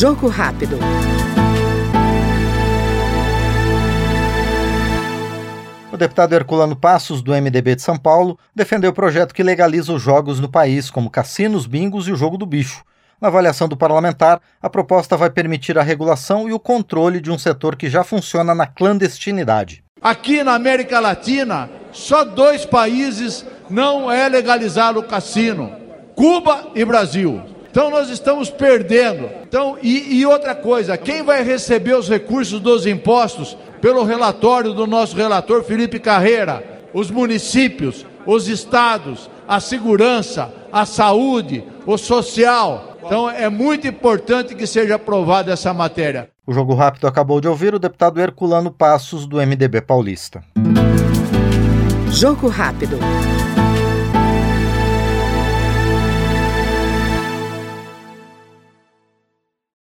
Jogo rápido. O deputado Herculano Passos, do MDB de São Paulo, defendeu o projeto que legaliza os jogos no país, como cassinos, bingos e o jogo do bicho. Na avaliação do parlamentar, a proposta vai permitir a regulação e o controle de um setor que já funciona na clandestinidade. Aqui na América Latina, só dois países não é legalizar o cassino: Cuba e Brasil. Então nós estamos perdendo. Então, e, e, outra coisa, quem vai receber os recursos dos impostos pelo relatório do nosso relator Felipe Carreira? Os municípios, os estados, a segurança, a saúde, o social. Então é muito importante que seja aprovada essa matéria. O Jogo Rápido acabou de ouvir o deputado Herculano Passos, do MDB paulista. Jogo Rápido.